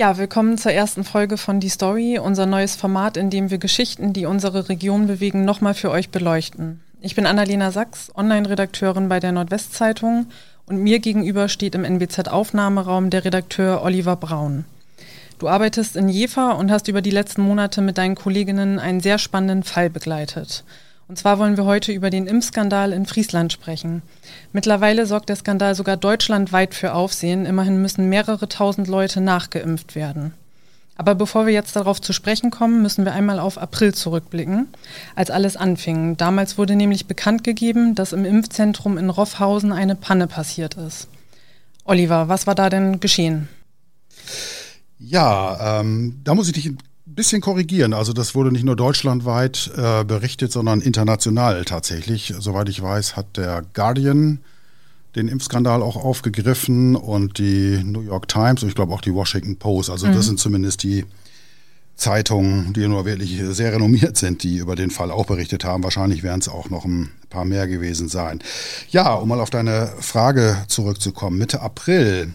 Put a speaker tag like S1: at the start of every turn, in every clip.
S1: Ja, willkommen zur ersten Folge von Die Story, unser neues Format, in dem wir Geschichten, die unsere Region bewegen, nochmal für euch beleuchten. Ich bin Annalena Sachs, Online-Redakteurin bei der Nordwestzeitung und mir gegenüber steht im NBZ-Aufnahmeraum der Redakteur Oliver Braun. Du arbeitest in Jever und hast über die letzten Monate mit deinen Kolleginnen einen sehr spannenden Fall begleitet. Und zwar wollen wir heute über den Impfskandal in Friesland sprechen. Mittlerweile sorgt der Skandal sogar deutschlandweit für Aufsehen. Immerhin müssen mehrere tausend Leute nachgeimpft werden. Aber bevor wir jetzt darauf zu sprechen kommen, müssen wir einmal auf April zurückblicken, als alles anfing. Damals wurde nämlich bekannt gegeben, dass im Impfzentrum in Roffhausen eine Panne passiert ist. Oliver, was war da denn geschehen?
S2: Ja, ähm, da muss ich dich bisschen korrigieren. Also das wurde nicht nur deutschlandweit äh, berichtet, sondern international tatsächlich. Soweit ich weiß, hat der Guardian den Impfskandal auch aufgegriffen und die New York Times und ich glaube auch die Washington Post. Also mhm. das sind zumindest die Zeitungen, die nur wirklich sehr renommiert sind, die über den Fall auch berichtet haben. Wahrscheinlich werden es auch noch ein paar mehr gewesen sein. Ja, um mal auf deine Frage zurückzukommen. Mitte April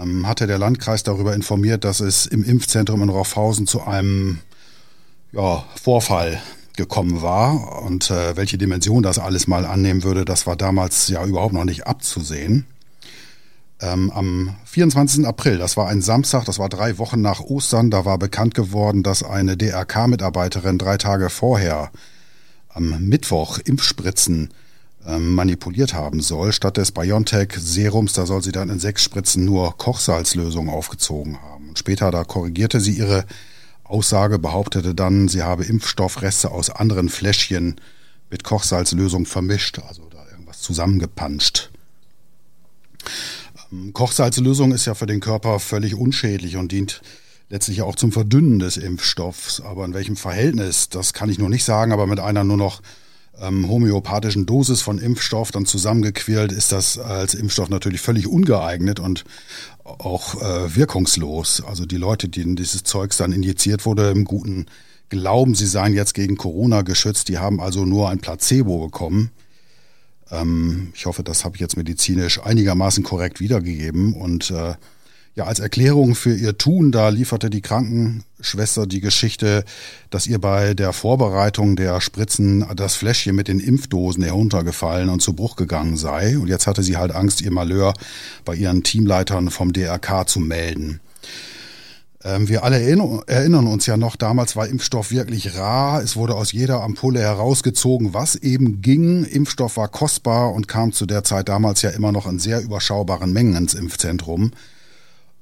S2: ähm, hatte der Landkreis darüber informiert, dass es im Impfzentrum in Roffhausen zu einem ja, Vorfall gekommen war und äh, welche Dimension das alles mal annehmen würde, das war damals ja überhaupt noch nicht abzusehen. Ähm, am 24. April, das war ein Samstag, das war drei Wochen nach Ostern, da war bekannt geworden, dass eine DRK-Mitarbeiterin drei Tage vorher am Mittwoch Impfspritzen manipuliert haben soll. Statt des BioNTech-Serums, da soll sie dann in sechs Spritzen nur Kochsalzlösung aufgezogen haben. Und später, da korrigierte sie ihre Aussage, behauptete dann, sie habe Impfstoffreste aus anderen Fläschchen mit Kochsalzlösung vermischt, also da irgendwas zusammengepanscht. Ähm, Kochsalzlösung ist ja für den Körper völlig unschädlich und dient letztlich auch zum Verdünnen des Impfstoffs. Aber in welchem Verhältnis, das kann ich noch nicht sagen, aber mit einer nur noch ähm, homöopathischen Dosis von Impfstoff dann zusammengequält, ist das als Impfstoff natürlich völlig ungeeignet und auch äh, wirkungslos. Also die Leute, denen dieses Zeugs dann injiziert wurde, im guten Glauben, sie seien jetzt gegen Corona geschützt, die haben also nur ein Placebo bekommen. Ähm, ich hoffe, das habe ich jetzt medizinisch einigermaßen korrekt wiedergegeben und äh, ja, als Erklärung für ihr Tun, da lieferte die Krankenschwester die Geschichte, dass ihr bei der Vorbereitung der Spritzen das Fläschchen mit den Impfdosen heruntergefallen und zu Bruch gegangen sei. Und jetzt hatte sie halt Angst, ihr Malheur bei ihren Teamleitern vom DRK zu melden. Ähm, wir alle erinnern uns ja noch, damals war Impfstoff wirklich rar. Es wurde aus jeder Ampulle herausgezogen, was eben ging. Impfstoff war kostbar und kam zu der Zeit damals ja immer noch in sehr überschaubaren Mengen ins Impfzentrum.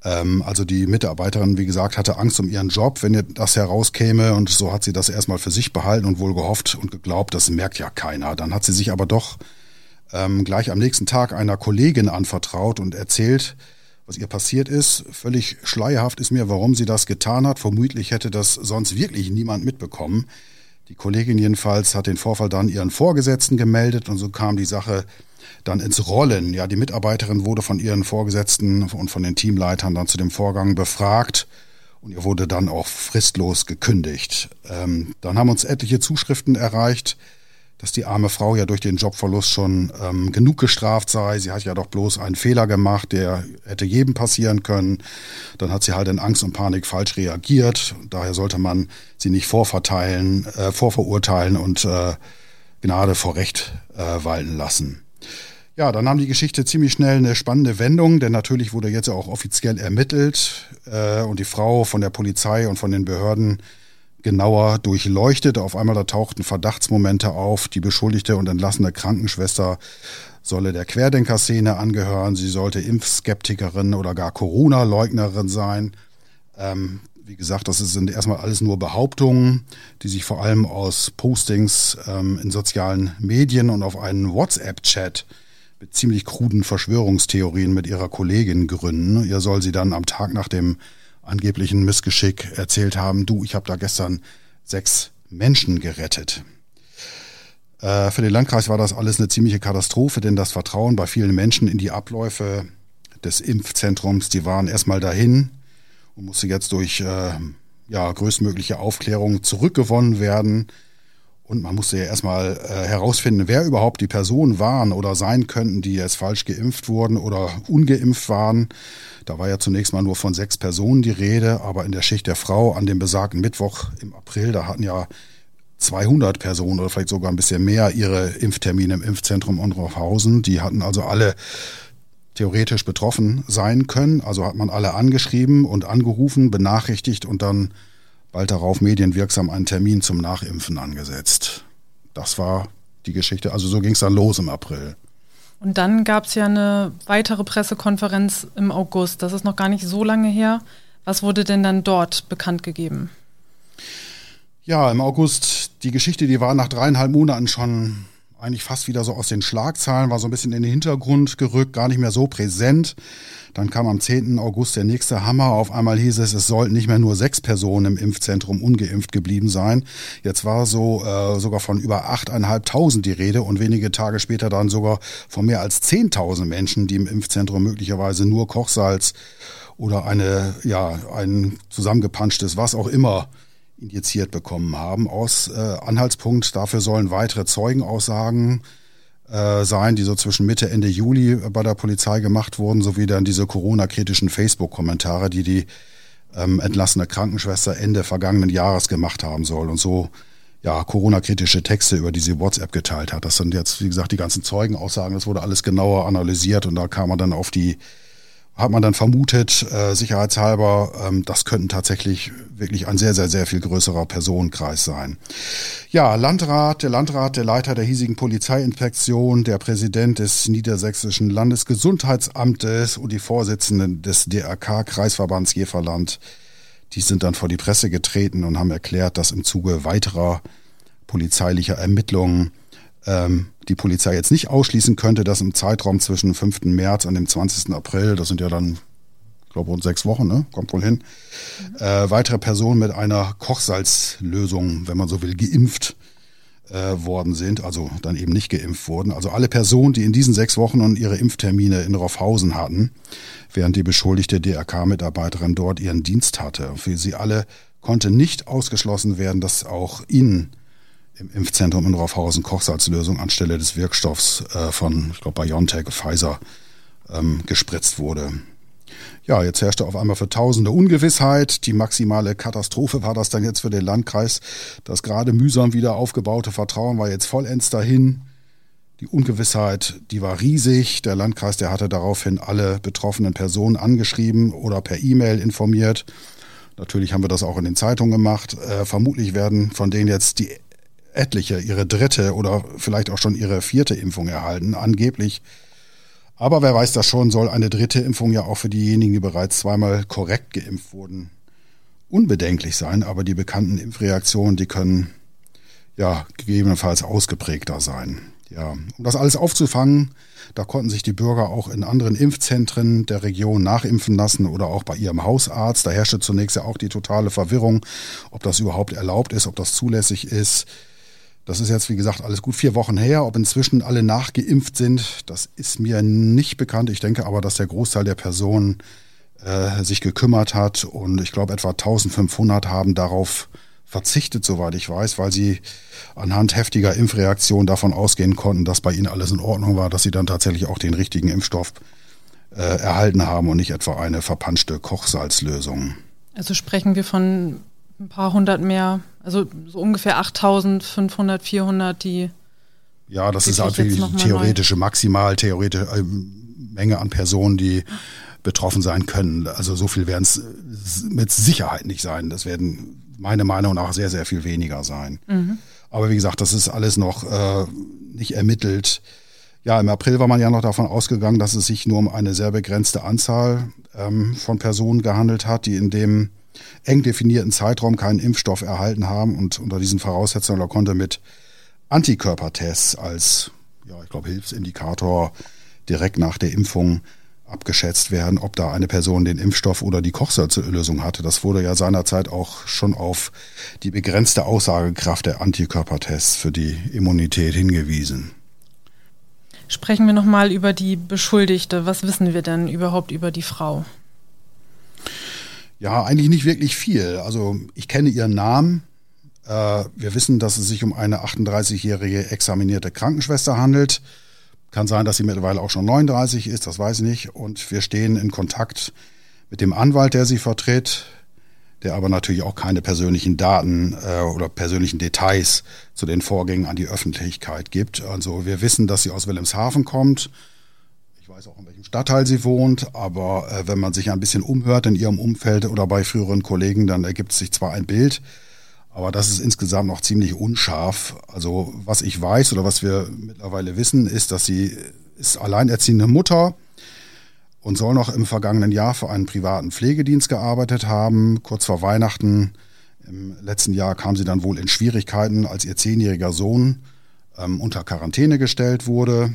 S2: Ähm, also die Mitarbeiterin, wie gesagt, hatte Angst um ihren Job, wenn das herauskäme und so hat sie das erstmal für sich behalten und wohl gehofft und geglaubt, das merkt ja keiner. Dann hat sie sich aber doch ähm, gleich am nächsten Tag einer Kollegin anvertraut und erzählt, was ihr passiert ist. Völlig schleierhaft ist mir, warum sie das getan hat. Vermutlich hätte das sonst wirklich niemand mitbekommen. Die Kollegin jedenfalls hat den Vorfall dann ihren Vorgesetzten gemeldet und so kam die Sache dann ins Rollen. Ja, die Mitarbeiterin wurde von ihren Vorgesetzten und von den Teamleitern dann zu dem Vorgang befragt und ihr wurde dann auch fristlos gekündigt. Ähm, dann haben uns etliche Zuschriften erreicht, dass die arme Frau ja durch den Jobverlust schon ähm, genug gestraft sei. Sie hat ja doch bloß einen Fehler gemacht, der hätte jedem passieren können. Dann hat sie halt in Angst und Panik falsch reagiert. Daher sollte man sie nicht vorverteilen, äh, vorverurteilen und äh, Gnade vor Recht äh, walten lassen. Ja, dann nahm die Geschichte ziemlich schnell eine spannende Wendung, denn natürlich wurde jetzt auch offiziell ermittelt äh, und die Frau von der Polizei und von den Behörden genauer durchleuchtet. Auf einmal da tauchten Verdachtsmomente auf. Die beschuldigte und entlassene Krankenschwester solle der Querdenkerszene angehören. Sie sollte Impfskeptikerin oder gar Corona-Leugnerin sein. Ähm, wie gesagt, das sind erstmal alles nur Behauptungen, die sich vor allem aus Postings ähm, in sozialen Medien und auf einen WhatsApp-Chat mit ziemlich kruden Verschwörungstheorien mit ihrer Kollegin gründen. Ihr soll sie dann am Tag nach dem angeblichen Missgeschick erzählt haben, du, ich habe da gestern sechs Menschen gerettet. Äh, für den Landkreis war das alles eine ziemliche Katastrophe, denn das Vertrauen bei vielen Menschen in die Abläufe des Impfzentrums, die waren erstmal dahin und musste jetzt durch äh, ja, größtmögliche Aufklärung zurückgewonnen werden. Und man musste ja erstmal äh, herausfinden, wer überhaupt die Personen waren oder sein könnten, die jetzt falsch geimpft wurden oder ungeimpft waren. Da war ja zunächst mal nur von sechs Personen die Rede, aber in der Schicht der Frau an dem besagten Mittwoch im April, da hatten ja 200 Personen oder vielleicht sogar ein bisschen mehr ihre Impftermine im Impfzentrum Unrofhausen. Die hatten also alle theoretisch betroffen sein können. Also hat man alle angeschrieben und angerufen, benachrichtigt und dann bald darauf medienwirksam einen Termin zum Nachimpfen angesetzt. Das war die Geschichte. Also so ging es dann los im April.
S1: Und dann gab es ja eine weitere Pressekonferenz im August. Das ist noch gar nicht so lange her. Was wurde denn dann dort bekannt gegeben?
S2: Ja, im August, die Geschichte, die war nach dreieinhalb Monaten schon eigentlich fast wieder so aus den Schlagzahlen, war so ein bisschen in den Hintergrund gerückt, gar nicht mehr so präsent. Dann kam am 10. August der nächste Hammer. Auf einmal hieß es, es sollten nicht mehr nur sechs Personen im Impfzentrum ungeimpft geblieben sein. Jetzt war so äh, sogar von über 8.500 die Rede und wenige Tage später dann sogar von mehr als 10.000 Menschen, die im Impfzentrum möglicherweise nur Kochsalz oder eine, ja, ein zusammengepanschtes, was auch immer injiziert bekommen haben. Aus äh, Anhaltspunkt dafür sollen weitere Zeugenaussagen äh, sein, die so zwischen Mitte, Ende Juli bei der Polizei gemacht wurden, sowie dann diese Corona-kritischen Facebook-Kommentare, die die ähm, entlassene Krankenschwester Ende vergangenen Jahres gemacht haben soll und so ja, Corona-kritische Texte, über die sie WhatsApp geteilt hat. Das sind jetzt, wie gesagt, die ganzen Zeugenaussagen, das wurde alles genauer analysiert und da kam man dann auf die hat man dann vermutet, äh, sicherheitshalber, ähm, das könnten tatsächlich wirklich ein sehr, sehr, sehr viel größerer Personenkreis sein. Ja, Landrat, der Landrat, der Leiter der hiesigen Polizeiinspektion, der Präsident des Niedersächsischen Landesgesundheitsamtes und die Vorsitzenden des DRK Kreisverbands Jeverland, die sind dann vor die Presse getreten und haben erklärt, dass im Zuge weiterer polizeilicher Ermittlungen die Polizei jetzt nicht ausschließen könnte, dass im Zeitraum zwischen 5. März und dem 20. April, das sind ja dann, ich glaube, rund sechs Wochen, ne? kommt wohl hin, mhm. äh, weitere Personen mit einer Kochsalzlösung, wenn man so will, geimpft äh, worden sind, also dann eben nicht geimpft wurden. Also alle Personen, die in diesen sechs Wochen und ihre Impftermine in Roffhausen hatten, während die beschuldigte DRK-Mitarbeiterin dort ihren Dienst hatte. Für sie alle konnte nicht ausgeschlossen werden, dass auch ihnen im Impfzentrum in Raufhausen Kochsalzlösung anstelle des Wirkstoffs äh, von, ich glaube, BioNTech, Pfizer ähm, gespritzt wurde. Ja, jetzt herrschte auf einmal für Tausende Ungewissheit. Die maximale Katastrophe war das dann jetzt für den Landkreis. Das gerade mühsam wieder aufgebaute Vertrauen war jetzt vollends dahin. Die Ungewissheit, die war riesig. Der Landkreis, der hatte daraufhin alle betroffenen Personen angeschrieben oder per E-Mail informiert. Natürlich haben wir das auch in den Zeitungen gemacht. Äh, vermutlich werden von denen jetzt die etliche ihre dritte oder vielleicht auch schon ihre vierte Impfung erhalten, angeblich. Aber wer weiß das schon, soll eine dritte Impfung ja auch für diejenigen, die bereits zweimal korrekt geimpft wurden, unbedenklich sein. Aber die bekannten Impfreaktionen, die können ja gegebenenfalls ausgeprägter sein. Ja, um das alles aufzufangen, da konnten sich die Bürger auch in anderen Impfzentren der Region nachimpfen lassen oder auch bei ihrem Hausarzt. Da herrschte zunächst ja auch die totale Verwirrung, ob das überhaupt erlaubt ist, ob das zulässig ist. Das ist jetzt, wie gesagt, alles gut vier Wochen her. Ob inzwischen alle nachgeimpft sind, das ist mir nicht bekannt. Ich denke aber, dass der Großteil der Personen äh, sich gekümmert hat und ich glaube, etwa 1500 haben darauf verzichtet, soweit ich weiß, weil sie anhand heftiger Impfreaktionen davon ausgehen konnten, dass bei ihnen alles in Ordnung war, dass sie dann tatsächlich auch den richtigen Impfstoff äh, erhalten haben und nicht etwa eine verpanschte Kochsalzlösung.
S1: Also sprechen wir von ein paar hundert mehr, also so ungefähr 8500, 400, die.
S2: Ja, das ist halt wirklich die theoretische, neu. maximal theoretische äh, Menge an Personen, die betroffen sein können. Also so viel werden es mit Sicherheit nicht sein. Das werden meiner Meinung nach sehr, sehr viel weniger sein. Mhm. Aber wie gesagt, das ist alles noch äh, nicht ermittelt. Ja, im April war man ja noch davon ausgegangen, dass es sich nur um eine sehr begrenzte Anzahl ähm, von Personen gehandelt hat, die in dem eng definierten Zeitraum keinen Impfstoff erhalten haben und unter diesen Voraussetzungen konnte mit Antikörpertests als, ja, ich glaube, Hilfsindikator direkt nach der Impfung abgeschätzt werden, ob da eine Person den Impfstoff oder die Kochsalzlösung hatte. Das wurde ja seinerzeit auch schon auf die begrenzte Aussagekraft der Antikörpertests für die Immunität hingewiesen.
S1: Sprechen wir nochmal über die Beschuldigte. Was wissen wir denn überhaupt über die Frau?
S2: Ja, eigentlich nicht wirklich viel. Also ich kenne ihren Namen. Äh, wir wissen, dass es sich um eine 38-jährige examinierte Krankenschwester handelt. Kann sein, dass sie mittlerweile auch schon 39 ist, das weiß ich nicht. Und wir stehen in Kontakt mit dem Anwalt, der sie vertritt, der aber natürlich auch keine persönlichen Daten äh, oder persönlichen Details zu den Vorgängen an die Öffentlichkeit gibt. Also wir wissen, dass sie aus Wilhelmshaven kommt. Ich weiß auch, in welchem Stadtteil sie wohnt, aber äh, wenn man sich ein bisschen umhört in ihrem Umfeld oder bei früheren Kollegen, dann ergibt sich zwar ein Bild, aber das ist insgesamt noch ziemlich unscharf. Also was ich weiß oder was wir mittlerweile wissen, ist, dass sie ist alleinerziehende Mutter und soll noch im vergangenen Jahr für einen privaten Pflegedienst gearbeitet haben. Kurz vor Weihnachten im letzten Jahr kam sie dann wohl in Schwierigkeiten, als ihr zehnjähriger Sohn ähm, unter Quarantäne gestellt wurde.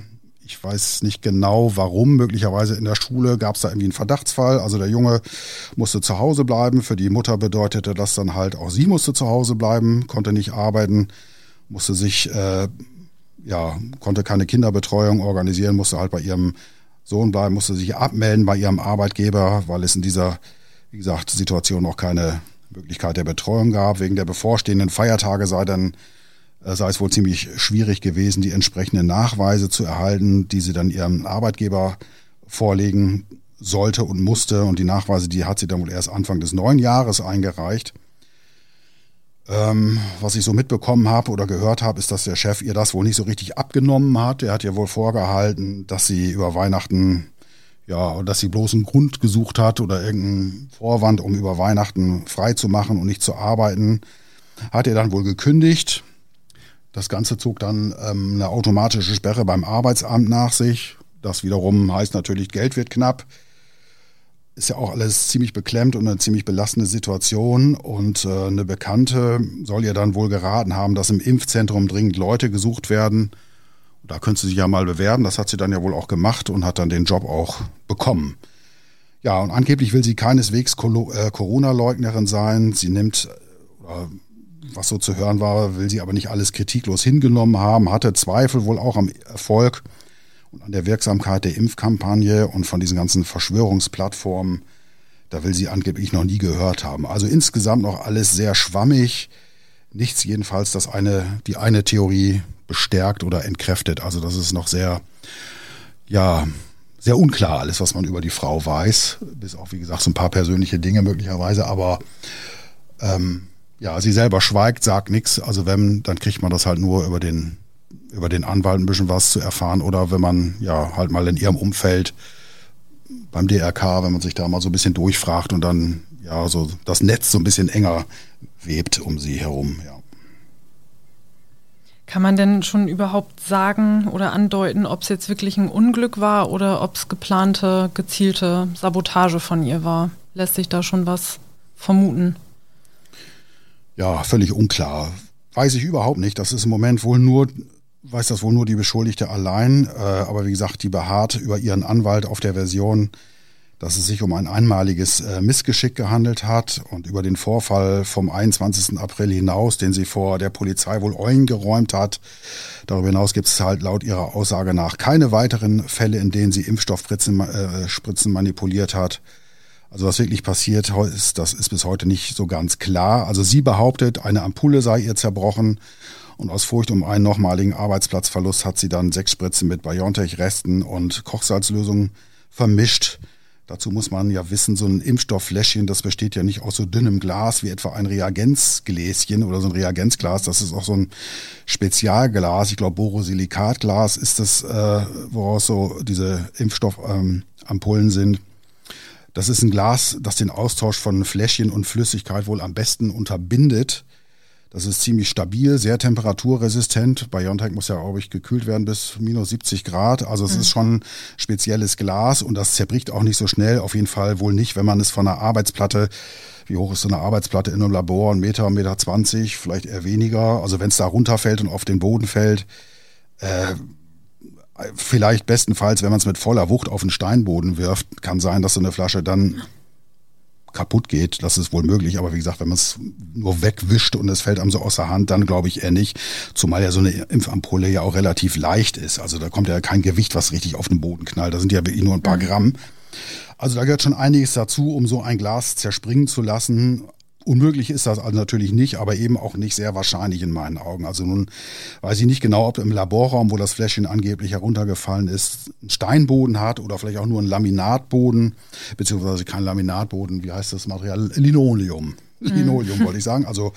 S2: Ich weiß nicht genau warum. Möglicherweise in der Schule gab es da irgendwie einen Verdachtsfall. Also der Junge musste zu Hause bleiben. Für die Mutter bedeutete das dann halt, auch sie musste zu Hause bleiben, konnte nicht arbeiten, musste sich, äh, ja, konnte keine Kinderbetreuung organisieren, musste halt bei ihrem Sohn bleiben, musste sich abmelden bei ihrem Arbeitgeber, weil es in dieser, wie gesagt, Situation auch keine Möglichkeit der Betreuung gab. Wegen der bevorstehenden Feiertage sei dann sei es wohl ziemlich schwierig gewesen, die entsprechenden Nachweise zu erhalten, die sie dann ihrem Arbeitgeber vorlegen sollte und musste. Und die Nachweise, die hat sie dann wohl erst Anfang des neuen Jahres eingereicht. Ähm, was ich so mitbekommen habe oder gehört habe, ist, dass der Chef ihr das wohl nicht so richtig abgenommen hat. Er hat ihr wohl vorgehalten, dass sie über Weihnachten, ja, dass sie bloß einen Grund gesucht hat oder irgendeinen Vorwand, um über Weihnachten frei zu machen und nicht zu arbeiten. Hat er dann wohl gekündigt. Das Ganze zog dann ähm, eine automatische Sperre beim Arbeitsamt nach sich. Das wiederum heißt natürlich, Geld wird knapp. Ist ja auch alles ziemlich beklemmt und eine ziemlich belastende Situation. Und äh, eine Bekannte soll ihr dann wohl geraten haben, dass im Impfzentrum dringend Leute gesucht werden. Da könnte sie sich ja mal bewerben. Das hat sie dann ja wohl auch gemacht und hat dann den Job auch bekommen. Ja, und angeblich will sie keineswegs äh, Corona-Leugnerin sein. Sie nimmt äh, was so zu hören war, will sie aber nicht alles kritiklos hingenommen haben, hatte Zweifel wohl auch am Erfolg und an der Wirksamkeit der Impfkampagne und von diesen ganzen Verschwörungsplattformen. Da will sie angeblich noch nie gehört haben. Also insgesamt noch alles sehr schwammig. Nichts jedenfalls, das eine, die eine Theorie bestärkt oder entkräftet. Also das ist noch sehr, ja, sehr unklar alles, was man über die Frau weiß. Bis auch, wie gesagt, so ein paar persönliche Dinge möglicherweise. Aber ähm, ja, sie selber schweigt, sagt nichts. Also wenn, dann kriegt man das halt nur über den, über den Anwalt ein bisschen was zu erfahren oder wenn man ja halt mal in ihrem Umfeld beim DRK, wenn man sich da mal so ein bisschen durchfragt und dann ja so das Netz so ein bisschen enger webt um sie herum, ja.
S1: Kann man denn schon überhaupt sagen oder andeuten, ob es jetzt wirklich ein Unglück war oder ob es geplante, gezielte Sabotage von ihr war? Lässt sich da schon was vermuten?
S2: Ja, völlig unklar. Weiß ich überhaupt nicht. Das ist im Moment wohl nur, weiß das wohl nur die Beschuldigte allein. Äh, aber wie gesagt, die beharrt über ihren Anwalt auf der Version, dass es sich um ein einmaliges äh, Missgeschick gehandelt hat und über den Vorfall vom 21. April hinaus, den sie vor der Polizei wohl eingeräumt hat. Darüber hinaus gibt es halt laut ihrer Aussage nach keine weiteren Fälle, in denen sie Impfstoffspritzen äh, Spritzen manipuliert hat. Also was wirklich passiert ist, das ist bis heute nicht so ganz klar. Also sie behauptet, eine Ampulle sei ihr zerbrochen und aus Furcht um einen nochmaligen Arbeitsplatzverlust hat sie dann sechs Spritzen mit BioNTech-Resten und Kochsalzlösung vermischt. Dazu muss man ja wissen, so ein Impfstofffläschchen, das besteht ja nicht aus so dünnem Glas wie etwa ein Reagenzgläschen oder so ein Reagenzglas. Das ist auch so ein Spezialglas. Ich glaube, Borosilikatglas ist das, äh, woraus so diese Impfstoffampullen ähm, sind. Das ist ein Glas, das den Austausch von Fläschchen und Flüssigkeit wohl am besten unterbindet. Das ist ziemlich stabil, sehr temperaturresistent. BioNTech muss ja, glaube ich, gekühlt werden bis minus 70 Grad. Also es mhm. ist schon spezielles Glas und das zerbricht auch nicht so schnell. Auf jeden Fall wohl nicht, wenn man es von einer Arbeitsplatte, wie hoch ist so eine Arbeitsplatte in einem Labor? Ein Meter, ein Meter zwanzig, vielleicht eher weniger. Also wenn es da runterfällt und auf den Boden fällt, äh, vielleicht bestenfalls, wenn man es mit voller Wucht auf den Steinboden wirft, kann sein, dass so eine Flasche dann kaputt geht. Das ist wohl möglich, aber wie gesagt, wenn man es nur wegwischt und es fällt einem so aus der Hand, dann glaube ich eher nicht. Zumal ja so eine Impfampulle ja auch relativ leicht ist. Also da kommt ja kein Gewicht, was richtig auf den Boden knallt. Da sind ja wirklich nur ein paar Gramm. Also da gehört schon einiges dazu, um so ein Glas zerspringen zu lassen. Unmöglich ist das also natürlich nicht, aber eben auch nicht sehr wahrscheinlich in meinen Augen. Also nun weiß ich nicht genau, ob im Laborraum, wo das Fläschchen angeblich heruntergefallen ist, ein Steinboden hat oder vielleicht auch nur ein Laminatboden, beziehungsweise kein Laminatboden, wie heißt das Material? Linoleum. Mhm. Linoleum wollte ich sagen. Also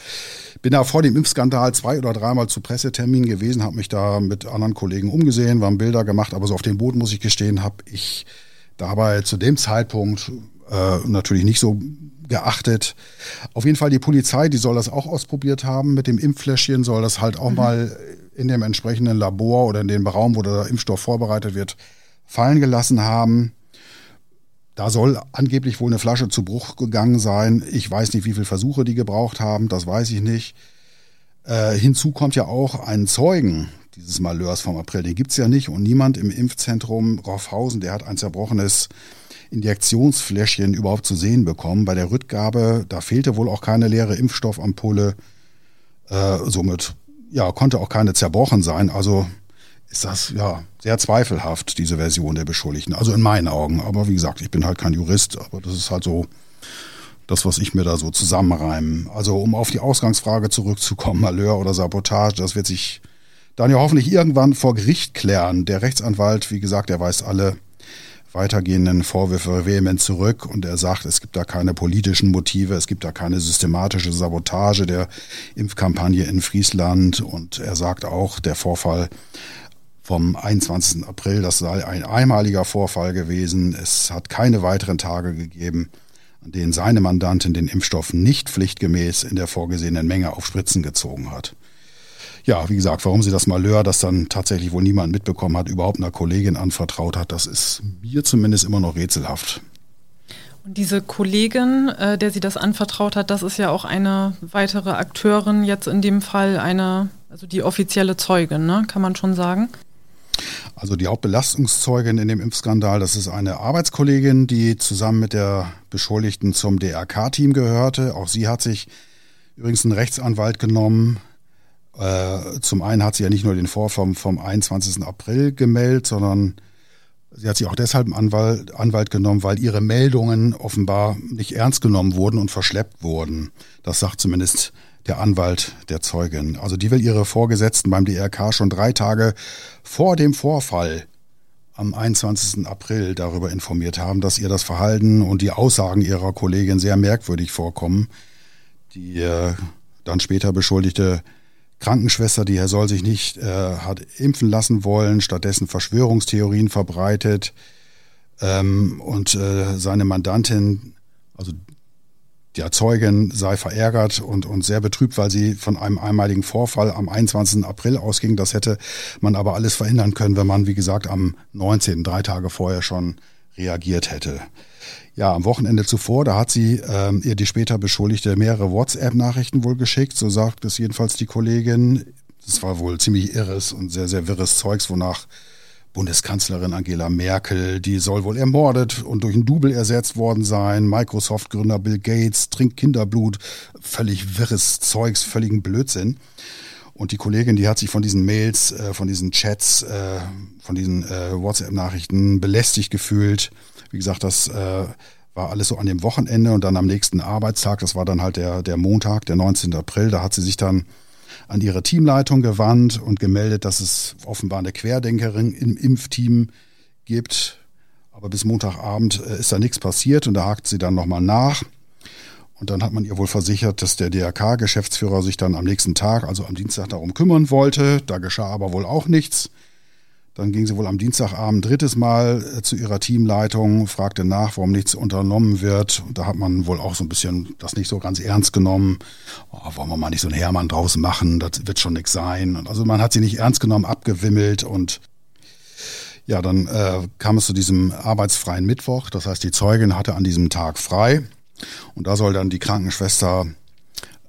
S2: bin da vor dem Impfskandal zwei oder dreimal zu Presseterminen gewesen, habe mich da mit anderen Kollegen umgesehen, waren Bilder gemacht, aber so auf dem Boden muss ich gestehen, habe ich dabei zu dem Zeitpunkt äh, natürlich nicht so geachtet. Auf jeden Fall die Polizei, die soll das auch ausprobiert haben mit dem Impffläschchen, soll das halt auch mhm. mal in dem entsprechenden Labor oder in dem Raum, wo der Impfstoff vorbereitet wird, fallen gelassen haben. Da soll angeblich wohl eine Flasche zu Bruch gegangen sein. Ich weiß nicht, wie viele Versuche die gebraucht haben, das weiß ich nicht. Äh, hinzu kommt ja auch ein Zeugen dieses Malheurs vom April. Den gibt's ja nicht und niemand im Impfzentrum Roffhausen, der hat ein zerbrochenes Injektionsfläschchen überhaupt zu sehen bekommen. Bei der Rückgabe, da fehlte wohl auch keine leere Impfstoffampulle. Äh, somit ja, konnte auch keine zerbrochen sein. Also ist das ja sehr zweifelhaft, diese Version der Beschuldigten. Also in meinen Augen. Aber wie gesagt, ich bin halt kein Jurist, aber das ist halt so das, was ich mir da so zusammenreimen. Also um auf die Ausgangsfrage zurückzukommen, Malheur oder Sabotage, das wird sich dann ja hoffentlich irgendwann vor Gericht klären. Der Rechtsanwalt, wie gesagt, der weiß alle weitergehenden Vorwürfe vehement zurück und er sagt, es gibt da keine politischen Motive, es gibt da keine systematische Sabotage der Impfkampagne in Friesland und er sagt auch, der Vorfall vom 21. April, das sei ein einmaliger Vorfall gewesen. Es hat keine weiteren Tage gegeben, an denen seine Mandantin den Impfstoff nicht pflichtgemäß in der vorgesehenen Menge auf Spritzen gezogen hat ja, wie gesagt, warum sie das Malheur, das dann tatsächlich wohl niemand mitbekommen hat, überhaupt einer Kollegin anvertraut hat, das ist mir zumindest immer noch rätselhaft.
S1: Und diese Kollegin, äh, der sie das anvertraut hat, das ist ja auch eine weitere Akteurin, jetzt in dem Fall eine, also die offizielle Zeugin, ne? kann man schon sagen.
S2: Also die Hauptbelastungszeugin in dem Impfskandal, das ist eine Arbeitskollegin, die zusammen mit der Beschuldigten zum DRK-Team gehörte. Auch sie hat sich übrigens einen Rechtsanwalt genommen, zum einen hat sie ja nicht nur den Vorfall vom 21. April gemeldet, sondern sie hat sich auch deshalb einen Anwalt, Anwalt genommen, weil ihre Meldungen offenbar nicht ernst genommen wurden und verschleppt wurden. Das sagt zumindest der Anwalt der Zeugin. Also die will ihre Vorgesetzten beim DRK schon drei Tage vor dem Vorfall am 21. April darüber informiert haben, dass ihr das Verhalten und die Aussagen ihrer Kollegin sehr merkwürdig vorkommen. Die äh, dann später beschuldigte Krankenschwester, die Herr Soll sich nicht äh, hat impfen lassen wollen, stattdessen Verschwörungstheorien verbreitet. Ähm, und äh, seine Mandantin, also der Zeugin, sei verärgert und, und sehr betrübt, weil sie von einem einmaligen Vorfall am 21. April ausging. Das hätte man aber alles verhindern können, wenn man, wie gesagt, am 19., drei Tage vorher schon reagiert hätte. Ja, am Wochenende zuvor, da hat sie ähm, ihr die später Beschuldigte mehrere WhatsApp-Nachrichten wohl geschickt, so sagt es jedenfalls die Kollegin. Das war wohl ziemlich irres und sehr, sehr wirres Zeugs, wonach Bundeskanzlerin Angela Merkel, die soll wohl ermordet und durch ein Double ersetzt worden sein. Microsoft-Gründer Bill Gates trinkt Kinderblut. Völlig wirres Zeugs, völligen Blödsinn. Und die Kollegin, die hat sich von diesen Mails, äh, von diesen Chats, äh, von diesen äh, WhatsApp-Nachrichten belästigt gefühlt. Wie gesagt, das äh, war alles so an dem Wochenende und dann am nächsten Arbeitstag, das war dann halt der, der Montag, der 19. April, da hat sie sich dann an ihre Teamleitung gewandt und gemeldet, dass es offenbar eine Querdenkerin im Impfteam gibt. Aber bis Montagabend äh, ist da nichts passiert und da hakt sie dann nochmal nach. Und dann hat man ihr wohl versichert, dass der DRK-Geschäftsführer sich dann am nächsten Tag, also am Dienstag, darum kümmern wollte. Da geschah aber wohl auch nichts. Dann ging sie wohl am Dienstagabend drittes Mal äh, zu ihrer Teamleitung, fragte nach, warum nichts unternommen wird. Und da hat man wohl auch so ein bisschen das nicht so ganz ernst genommen. Oh, wollen wir mal nicht so einen Hermann draus machen, das wird schon nichts sein. Und also man hat sie nicht ernst genommen, abgewimmelt und ja, dann äh, kam es zu diesem arbeitsfreien Mittwoch. Das heißt, die Zeugin hatte an diesem Tag frei. Und da soll dann die Krankenschwester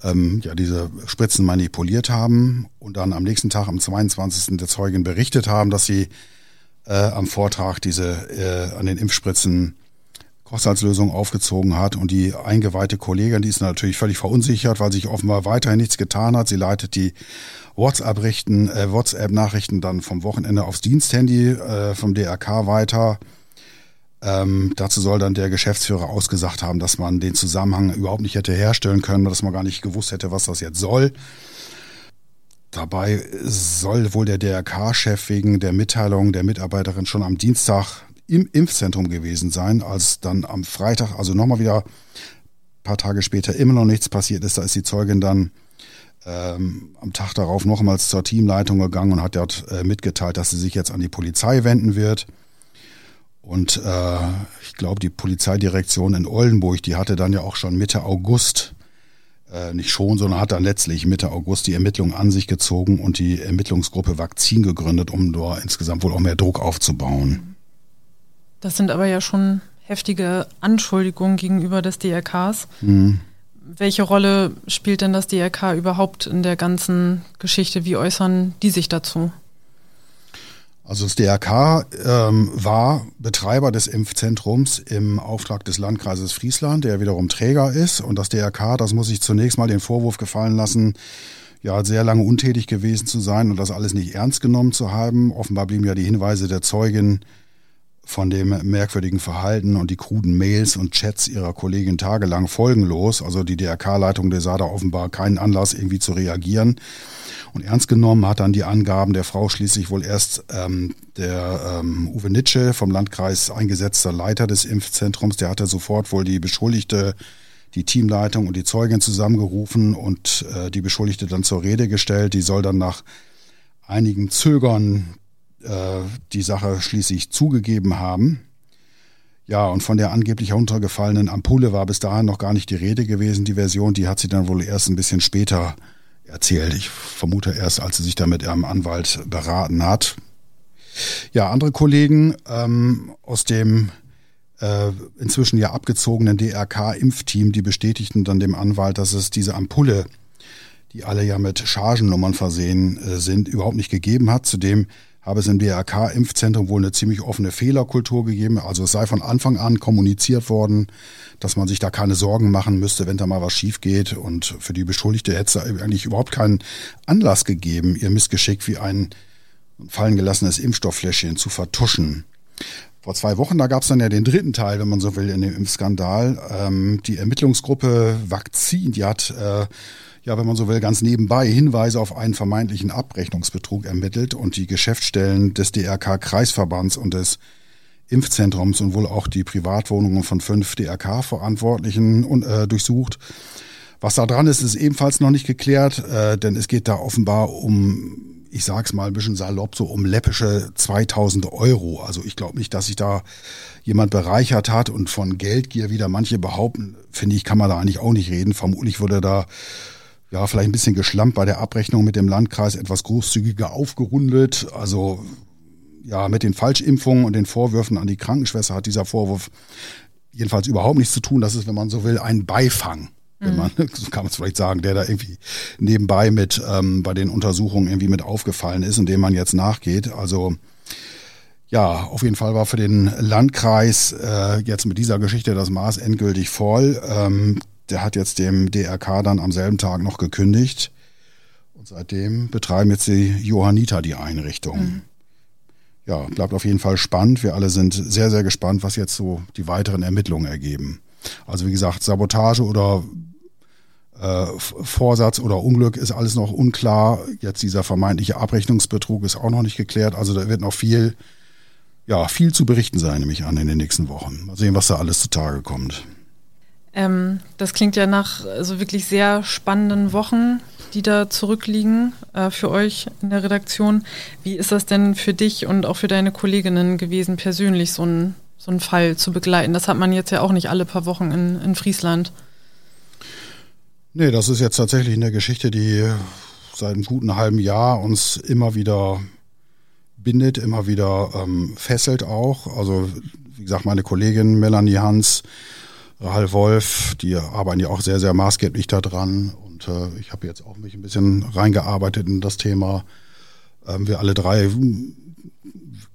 S2: ähm, ja diese Spritzen manipuliert haben und dann am nächsten Tag, am 22. der Zeugin berichtet haben, dass sie äh, am Vortrag diese äh, an den Impfspritzen Kochsalzlösung aufgezogen hat und die eingeweihte Kollegin, die ist natürlich völlig verunsichert, weil sich offenbar weiterhin nichts getan hat. Sie leitet die WhatsApp-Nachrichten äh, WhatsApp dann vom Wochenende aufs Diensthandy äh, vom DRK weiter Ähm, dazu soll dann der Geschäftsführer ausgesagt haben, dass man den Zusammenhang überhaupt nicht hätte herstellen können, dass man gar nicht gewusst hätte, was das jetzt soll. Dabei soll wohl der DRK-Chef wegen der Mitteilung der Mitarbeiterin schon am Dienstag im Impfzentrum gewesen sein, als dann am Freitag, also nochmal wieder ein paar Tage später, immer noch nichts passiert ist. Da ist die Zeugin dann ähm, am Tag darauf nochmals zur Teamleitung gegangen und hat dort äh, mitgeteilt, dass sie sich jetzt an die Polizei wenden wird. Und äh, ich glaube, die Polizeidirektion in Oldenburg, die hatte dann ja auch schon Mitte August äh, nicht schon, sondern hat dann letztlich Mitte August die Ermittlungen an sich gezogen und die Ermittlungsgruppe Vakzin gegründet, um da insgesamt wohl auch mehr Druck aufzubauen.
S1: Das sind aber ja schon heftige Anschuldigungen gegenüber des DRKs. Mhm. Welche Rolle spielt denn das DRK überhaupt in der ganzen Geschichte? Wie äußern die sich dazu?
S2: Also das DRK ähm, war Betreiber des Impfzentrums im Auftrag des Landkreises Friesland, der wiederum Träger ist. Und das DRK, das muss ich zunächst mal den Vorwurf gefallen lassen, ja, sehr lange untätig gewesen zu sein und das alles nicht ernst genommen zu haben. Offenbar blieben ja die Hinweise der Zeugin von dem merkwürdigen Verhalten und die kruden Mails und Chats ihrer Kollegin tagelang folgenlos. Also die DRK-Leitung, der sah da offenbar keinen Anlass, irgendwie zu reagieren. Und ernst genommen hat dann die Angaben der Frau schließlich wohl erst ähm, der ähm, Uwe Nitsche vom Landkreis eingesetzter Leiter des Impfzentrums. Der hatte sofort wohl die Beschuldigte, die Teamleitung und die Zeugin zusammengerufen und äh, die Beschuldigte dann zur Rede gestellt. Die soll dann nach einigen Zögern äh, die Sache schließlich zugegeben haben. Ja, und von der angeblich heruntergefallenen Ampulle war bis dahin noch gar nicht die Rede gewesen. Die Version, die hat sie dann wohl erst ein bisschen später erzählt. Ich vermute erst, als sie sich da mit ihrem Anwalt beraten hat. Ja, andere Kollegen ähm, aus dem äh, inzwischen ja abgezogenen DRK-Impfteam, die bestätigten dann dem Anwalt, dass es diese Ampulle, die alle ja mit Chargennummern versehen äh, sind, überhaupt nicht gegeben hat. Zudem habe es im DRK-Impfzentrum wohl eine ziemlich offene Fehlerkultur gegeben. Also es sei von Anfang an kommuniziert worden, dass man sich da keine Sorgen machen müsste, wenn da mal was schief geht. Und für die Beschuldigte hätte es eigentlich überhaupt keinen Anlass gegeben, ihr Missgeschick wie ein fallen gelassenes Impfstofffläschchen zu vertuschen. Vor zwei Wochen, da gab es dann ja den dritten Teil, wenn man so will, in dem Impfskandal. Ähm, die Ermittlungsgruppe Vakzin, die hat äh, ja, wenn man so will, ganz nebenbei Hinweise auf einen vermeintlichen Abrechnungsbetrug ermittelt und die Geschäftsstellen des DRK-Kreisverbands und des Impfzentrums und wohl auch die Privatwohnungen von fünf DRK-Verantwortlichen äh, durchsucht. Was da dran ist, ist ebenfalls noch nicht geklärt, äh, denn es geht da offenbar um, ich sag's mal ein bisschen salopp, so um läppische 2000 Euro. Also ich glaube nicht, dass sich da jemand bereichert hat und von Geldgier wieder manche behaupten, finde ich, kann man da eigentlich auch nicht reden. Vermutlich wurde da ja, vielleicht ein bisschen geschlampt bei der Abrechnung mit dem Landkreis, etwas großzügiger aufgerundet. Also ja, mit den Falschimpfungen und den Vorwürfen an die Krankenschwester hat dieser Vorwurf jedenfalls überhaupt nichts zu tun. Das ist, wenn man so will, ein Beifang. Wenn man, so kann man es vielleicht sagen, der da irgendwie nebenbei mit ähm, bei den Untersuchungen irgendwie mit aufgefallen ist und dem man jetzt nachgeht. Also ja, auf jeden Fall war für den Landkreis äh, jetzt mit dieser Geschichte das Maß endgültig voll. Ähm, der hat jetzt dem DRK dann am selben Tag noch gekündigt. Und seitdem betreiben jetzt die Johanniter die Einrichtung. Mhm. Ja, bleibt auf jeden Fall spannend. Wir alle sind sehr, sehr gespannt, was jetzt so die weiteren Ermittlungen ergeben. Also wie gesagt, Sabotage oder äh, Vorsatz oder Unglück ist alles noch unklar. Jetzt dieser vermeintliche Abrechnungsbetrug ist auch noch nicht geklärt. Also da wird noch viel, ja, viel zu berichten sein, nämlich an in den nächsten Wochen. Mal sehen, was da alles zutage kommt.
S1: Ähm, das klingt ja nach also wirklich sehr spannenden Wochen, die da zurückliegen äh, für euch in der Redaktion. Wie ist das denn für dich und auch für deine Kolleginnen gewesen, persönlich so einen so einen Fall zu begleiten? Das hat man jetzt ja auch nicht alle paar Wochen in, in Friesland.
S2: Nee, das ist jetzt tatsächlich eine Geschichte, die seit einem guten halben Jahr uns immer wieder bindet, immer wieder ähm, fesselt auch. Also wie gesagt, meine Kollegin Melanie Hans, Rahel Wolf, die arbeiten ja auch sehr, sehr maßgeblich daran. Und äh, ich habe jetzt auch mich ein bisschen reingearbeitet in das Thema. Ähm, wir alle drei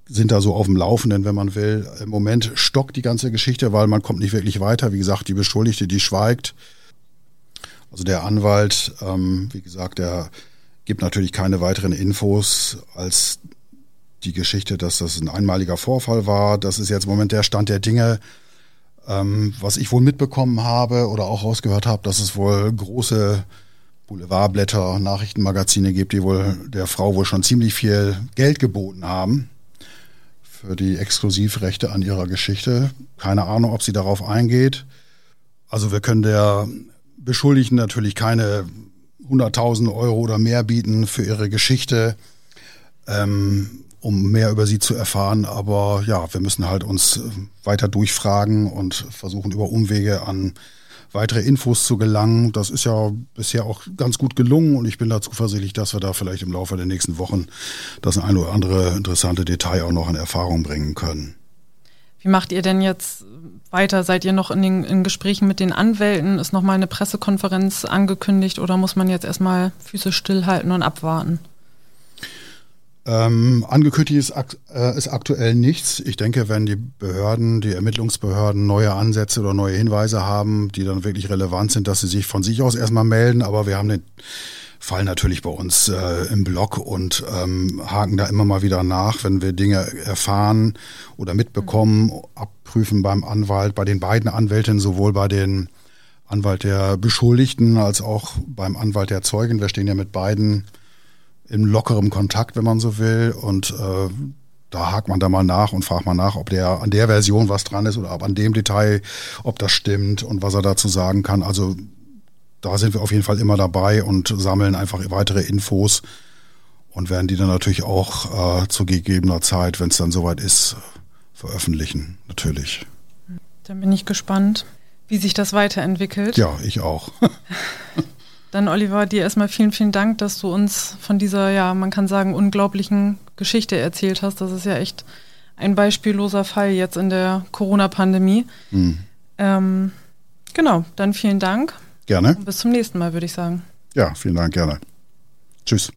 S2: sind da so auf dem Laufenden, wenn man will. Im Moment stockt die ganze Geschichte, weil man kommt nicht wirklich weiter. Wie gesagt, die Beschuldigte, die schweigt. Also der Anwalt, ähm, wie gesagt, der gibt natürlich keine weiteren Infos als die Geschichte, dass das ein einmaliger Vorfall war. Das ist jetzt im Moment der Stand der Dinge. Ähm, was ich wohl mitbekommen habe oder auch rausgehört habe, dass es wohl große Boulevardblätter, Nachrichtenmagazine gibt, die wohl der Frau wohl schon ziemlich viel Geld geboten haben für die Exklusivrechte an ihrer Geschichte. Keine Ahnung, ob sie darauf eingeht. Also wir können der Beschuldigten natürlich keine 100.000 Euro oder mehr bieten für ihre Geschichte. Ähm, um mehr über sie zu erfahren. Aber ja, wir müssen halt uns äh, weiter durchfragen und versuchen über Umwege an weitere Infos zu gelangen. Das ist ja bisher auch ganz gut gelungen und ich bin da zuversichtlich, dass wir da vielleicht im Laufe der nächsten Wochen das ein oder andere interessante Detail auch noch in Erfahrung bringen können.
S1: Wie macht ihr denn jetzt weiter? Seid ihr noch in den in Gesprächen mit den Anwälten? Ist nochmal eine Pressekonferenz angekündigt oder muss man jetzt erstmal Füße stillhalten und abwarten?
S2: Ähm, angekündigt ist, äh, ist aktuell nichts. Ich denke, wenn die Behörden, die Ermittlungsbehörden neue Ansätze oder neue Hinweise haben, die dann wirklich relevant sind, dass sie sich von sich aus erstmal melden. Aber wir haben den Fall natürlich bei uns äh, im Blog und ähm, haken da immer mal wieder nach, wenn wir Dinge erfahren oder mitbekommen, abprüfen beim Anwalt, bei den beiden Anwälten, sowohl bei den Anwalt der Beschuldigten als auch beim Anwalt der Zeugen. Wir stehen ja mit beiden in lockerem Kontakt, wenn man so will. Und äh, da hakt man da mal nach und fragt mal nach, ob der an der Version was dran ist oder ob an dem Detail, ob das stimmt und was er dazu sagen kann. Also da sind wir auf jeden Fall immer dabei und sammeln einfach weitere Infos und werden die dann natürlich auch äh, zu gegebener Zeit, wenn es dann soweit ist, veröffentlichen, natürlich.
S1: Dann bin ich gespannt, wie sich das weiterentwickelt.
S2: Ja, ich auch.
S1: Dann, Oliver, dir erstmal vielen, vielen Dank, dass du uns von dieser, ja, man kann sagen, unglaublichen Geschichte erzählt hast. Das ist ja echt ein beispielloser Fall jetzt in der Corona-Pandemie. Mhm. Ähm, genau, dann vielen Dank.
S2: Gerne.
S1: Und bis zum nächsten Mal, würde ich sagen.
S2: Ja, vielen Dank, gerne. Tschüss.